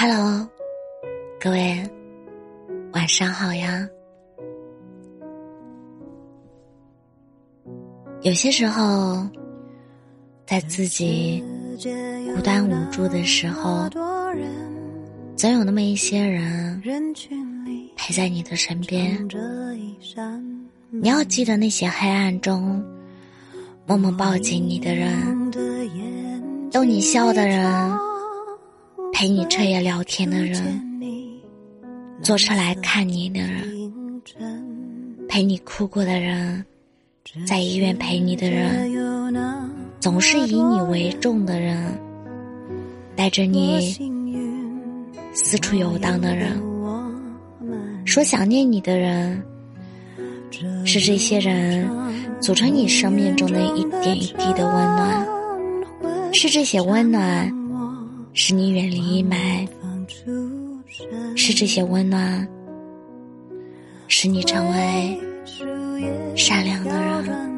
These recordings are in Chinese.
Hello，各位，晚上好呀。有些时候，在自己孤单无助的时候，总有那么一些人陪在你的身边。你要记得那些黑暗中默默抱紧你的人，逗你笑的人。陪你彻夜聊天的人，坐车来看你的人，陪你哭过的人，在医院陪你的人，总是以你为重的人，带着你四处游荡的人，说想念你的人，是这些人组成你生命中的一点一滴的温暖，是这些温暖。使你远离阴霾，是这些温暖，使你成为善良的人。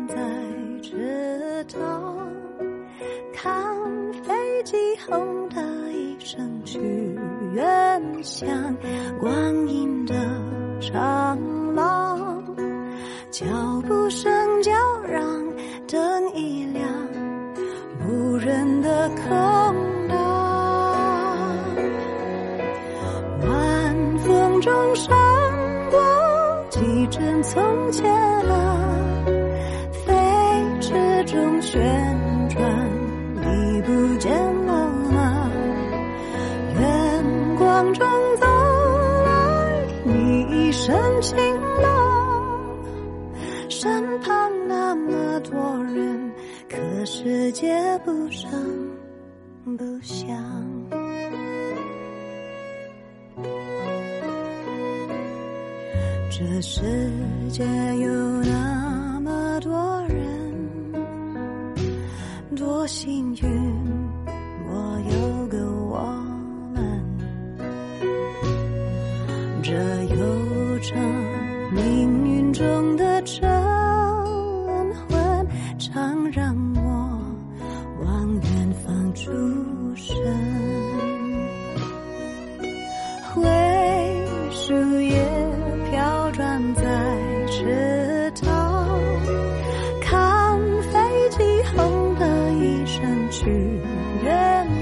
看飞机轰的一声去远乡，光阴的长廊，脚步声叫嚷，灯一亮，无人的空。中闪过几帧从前啊，飞驰中旋转，你不见了吗？远光中走来，你一身晴朗，身旁那么多人，可世界不声不响。这世界有那么多人，多幸运，我有个我们。这悠长命运中的晨昏，常让我往远方出神。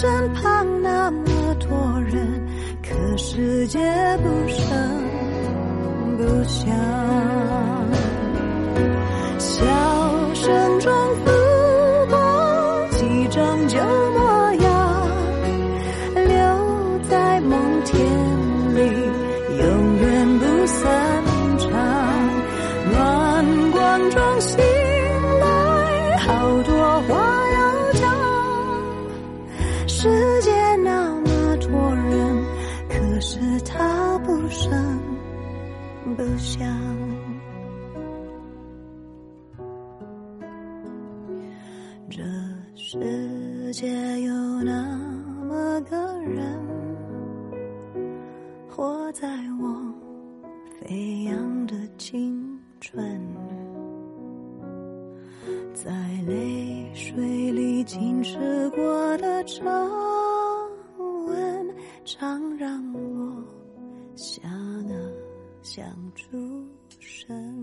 身旁那么多人可世界不声不响笑声中浮过几张旧模样留在梦田里永远不散场。暖光中醒是他不声不响，这世界有那么个人，活在我飞扬的青春，在泪水里浸湿过的皱纹，常让我想啊。想出神。